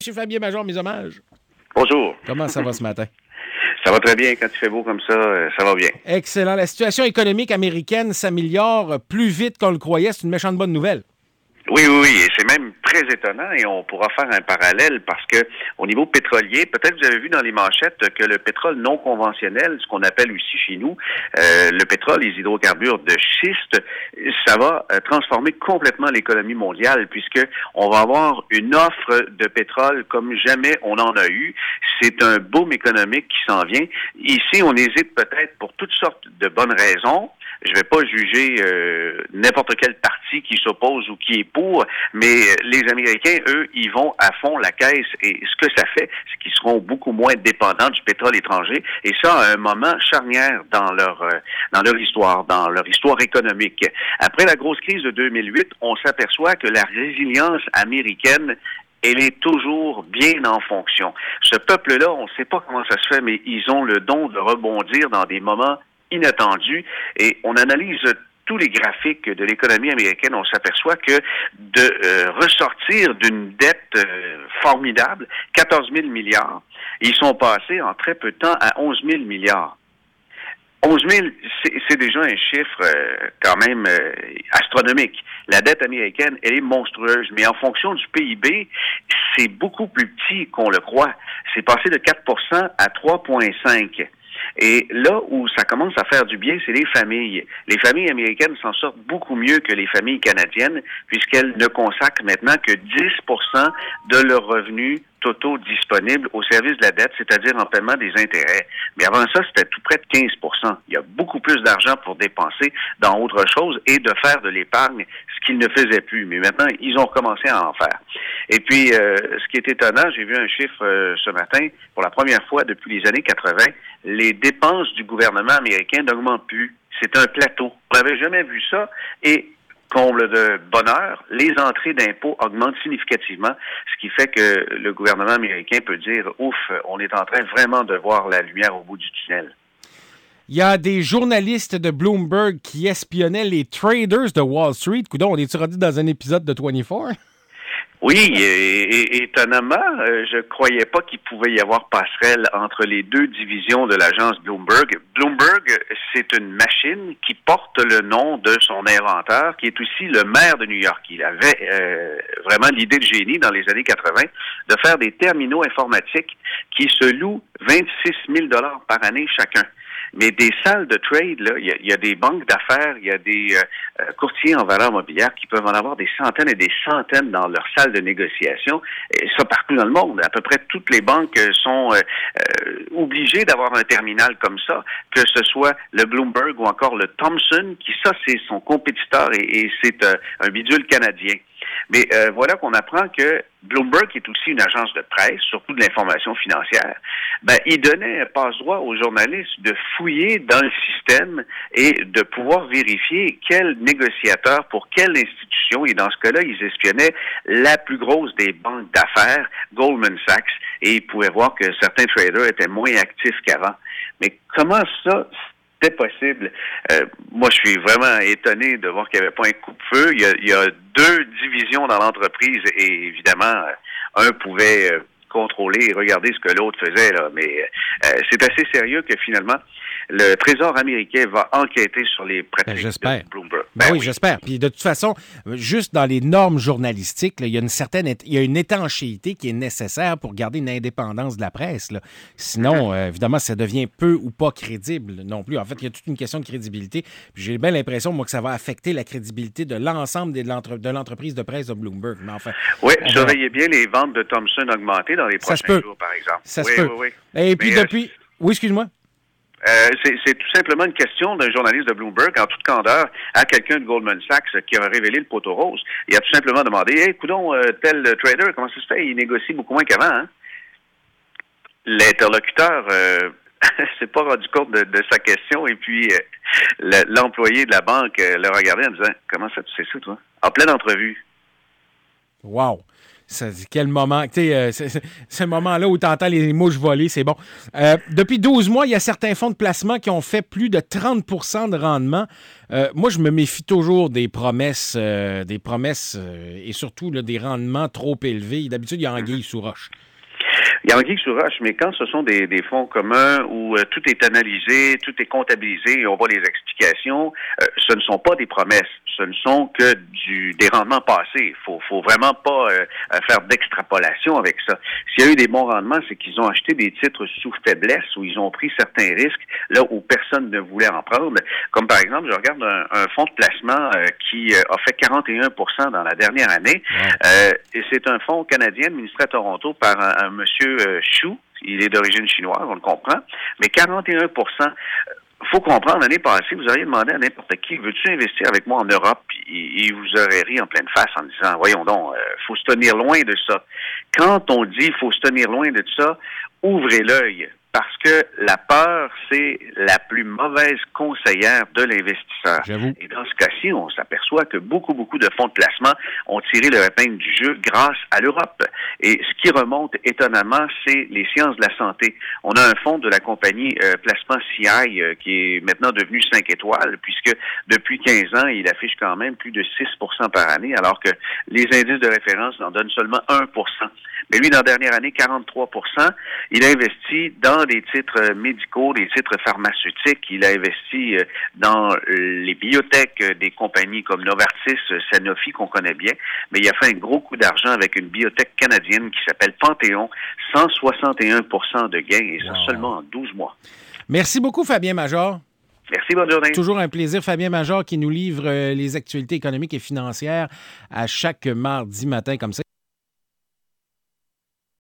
Monsieur Fabien Major, mes hommages. Bonjour. Comment ça va ce matin? Ça va très bien. Quand il fait beau comme ça, euh, ça va bien. Excellent. La situation économique américaine s'améliore plus vite qu'on le croyait. C'est une méchante bonne nouvelle. Oui, oui, oui, et c'est même très étonnant et on pourra faire un parallèle parce que au niveau pétrolier, peut-être vous avez vu dans les manchettes que le pétrole non conventionnel, ce qu'on appelle aussi chez nous, euh, le pétrole, les hydrocarbures de schiste, ça va euh, transformer complètement l'économie mondiale puisque on va avoir une offre de pétrole comme jamais on en a eu. C'est un boom économique qui s'en vient. Ici, on hésite peut-être pour toutes sortes de bonnes raisons je vais pas juger euh, n'importe quel parti qui s'oppose ou qui est pour, mais les Américains, eux, ils vont à fond la caisse et ce que ça fait, c'est qu'ils seront beaucoup moins dépendants du pétrole étranger et ça à un moment charnière dans leur euh, dans leur histoire, dans leur histoire économique. Après la grosse crise de 2008, on s'aperçoit que la résilience américaine elle est toujours bien en fonction. Ce peuple-là, on ne sait pas comment ça se fait, mais ils ont le don de rebondir dans des moments inattendu et on analyse tous les graphiques de l'économie américaine, on s'aperçoit que de euh, ressortir d'une dette euh, formidable, 14 000 milliards, ils sont passés en très peu de temps à 11 000 milliards. 11 000, c'est déjà un chiffre euh, quand même astronomique. La dette américaine, elle est monstrueuse, mais en fonction du PIB, c'est beaucoup plus petit qu'on le croit. C'est passé de 4% à 3,5 et là où ça commence à faire du bien, c'est les familles. Les familles américaines s'en sortent beaucoup mieux que les familles canadiennes, puisqu'elles ne consacrent maintenant que 10% de leurs revenus totaux disponibles au service de la dette, c'est-à-dire en paiement des intérêts. Mais avant ça, c'était tout près de 15% Il y a beaucoup plus d'argent pour dépenser dans autre chose et de faire de l'épargne, ce qu'ils ne faisaient plus. Mais maintenant, ils ont recommencé à en faire. Et puis, euh, ce qui est étonnant, j'ai vu un chiffre euh, ce matin, pour la première fois depuis les années 80, les dépenses du gouvernement américain n'augmentent plus. C'est un plateau. On n'avait jamais vu ça. Et comble de bonheur, les entrées d'impôts augmentent significativement, ce qui fait que le gouvernement américain peut dire, ouf, on est en train vraiment de voir la lumière au bout du tunnel. Il y a des journalistes de Bloomberg qui espionnaient les traders de Wall Street. Coudon, on est-tu rendu dans un épisode de 24? Oui, et, étonnamment, euh, je croyais pas qu'il pouvait y avoir passerelle entre les deux divisions de l'agence Bloomberg. Bloomberg, c'est une machine qui porte le nom de son inventeur, qui est aussi le maire de New York. Il avait euh, vraiment l'idée de génie dans les années 80 de faire des terminaux informatiques qui se louent 26 000 dollars par année chacun. Mais des salles de trade, il y a, des banques d'affaires, il y a des euh, euh, courtiers en valeur mobilière qui peuvent en avoir des centaines et des centaines dans leurs salles de négociation. Et ça partout dans le monde. À peu près toutes les banques sont euh, obligées d'avoir un terminal comme ça, que ce soit le Bloomberg ou encore le Thomson, qui ça c'est son compétiteur et, et c'est un bidule canadien. Mais euh, voilà qu'on apprend que Bloomberg, qui est aussi une agence de presse, surtout de l'information financière, ben, il donnait un passe-droit aux journalistes de fouiller dans le système et de pouvoir vérifier quel négociateur pour quelle institution, et dans ce cas-là, ils espionnaient la plus grosse des banques d'affaires, Goldman Sachs, et ils pouvaient voir que certains traders étaient moins actifs qu'avant. Mais comment ça, c'était possible. Euh, moi, je suis vraiment étonné de voir qu'il n'y avait pas un coup de feu. Il y a, deux divisions dans l'entreprise et évidemment, euh, un pouvait euh, contrôler et regarder ce que l'autre faisait. Là. Mais c'est assez sérieux que finalement, le Trésor américain va enquêter sur les pratiques ben, de Bloomberg. Ben, ben oui, j'espère. Puis de toute façon, juste dans les normes journalistiques, il y a une certaine, il y a une étanchéité qui est nécessaire pour garder une indépendance de la presse. Là. Sinon, mm-hmm. euh, évidemment, ça devient peu ou pas crédible non plus. En fait, il y a toute une question de crédibilité. J'ai bien l'impression, moi, que ça va affecter la crédibilité de l'ensemble de l'entreprise de presse de Bloomberg. Mais enfin, oui, surveillez bien les ventes de Thomson augmenter dans les prochains jours, par exemple. Ça se peut. Et puis euh, depuis, oui, excuse-moi. Euh, c'est tout simplement une question d'un journaliste de Bloomberg, en toute candeur, à quelqu'un de Goldman Sachs qui a révélé le poteau rose. Il a tout simplement demandé, hey, coudon, euh, tel trader, comment ça se fait? Il négocie beaucoup moins qu'avant, hein? L'interlocuteur euh, s'est pas rendu compte de, sa question et puis euh, l'employé de la banque le regardait en disant, comment ça tu sais ça, toi? En pleine entrevue. Wow. Quel moment, tu sais, ce moment-là où tu entends les mouches voler, c'est bon. depuis 12 mois, il y a certains fonds de placement qui ont fait plus de 30% de rendement. moi, je me méfie toujours des promesses, des promesses et surtout des rendements trop élevés. D'habitude, il y a anguille sous roche. Il y a un sous roche, mais quand ce sont des, des fonds communs où euh, tout est analysé, tout est comptabilisé et on voit les explications, euh, ce ne sont pas des promesses, ce ne sont que du, des rendements passés. Il faut, faut vraiment pas euh, faire d'extrapolation avec ça. S'il y a eu des bons rendements, c'est qu'ils ont acheté des titres sous faiblesse où ils ont pris certains risques là où personne ne voulait en prendre. Comme par exemple, je regarde un, fonds de placement qui a fait 41 dans la dernière année. et c'est un fonds canadien administré à Toronto par un monsieur euh, Chou. Il est d'origine chinoise, on le comprend. Mais 41% faut comprendre, l'année passée, vous auriez demandé à n'importe qui, veux-tu investir avec moi en Europe? Il, vous aurait ri en pleine face en disant, voyons donc, euh, faut se tenir loin de ça. Quand on dit faut se tenir loin de ça, ouvrez l'œil parce que la peur, c'est la plus mauvaise conseillère de l'investisseur. Et dans ce cas-ci, on s'aperçoit que beaucoup, beaucoup de fonds de placement ont tiré le épingle du jeu grâce à l'Europe. Et ce qui remonte étonnamment, c'est les sciences de la santé. On a un fonds de la compagnie euh, Placement CI euh, qui est maintenant devenu 5 étoiles, puisque depuis 15 ans, il affiche quand même plus de 6% par année, alors que les indices de référence en donnent seulement 1% Mais lui, dans la dernière année, 43% il a investi dans des titres euh, médicaux, des titres pharmaceutiques. Il a investi euh, dans les biotech euh, des compagnies comme Novartis, Sanofi, qu'on connaît bien. Mais il a fait un gros coup d'argent avec une biotech canadienne qui s'appelle Panthéon. 161% de gains, et ça seulement en 12 mois. Merci beaucoup, Fabien Major. Merci, bonne journée. Toujours un plaisir. Fabien Major qui nous livre les actualités économiques et financières à chaque mardi matin comme ça.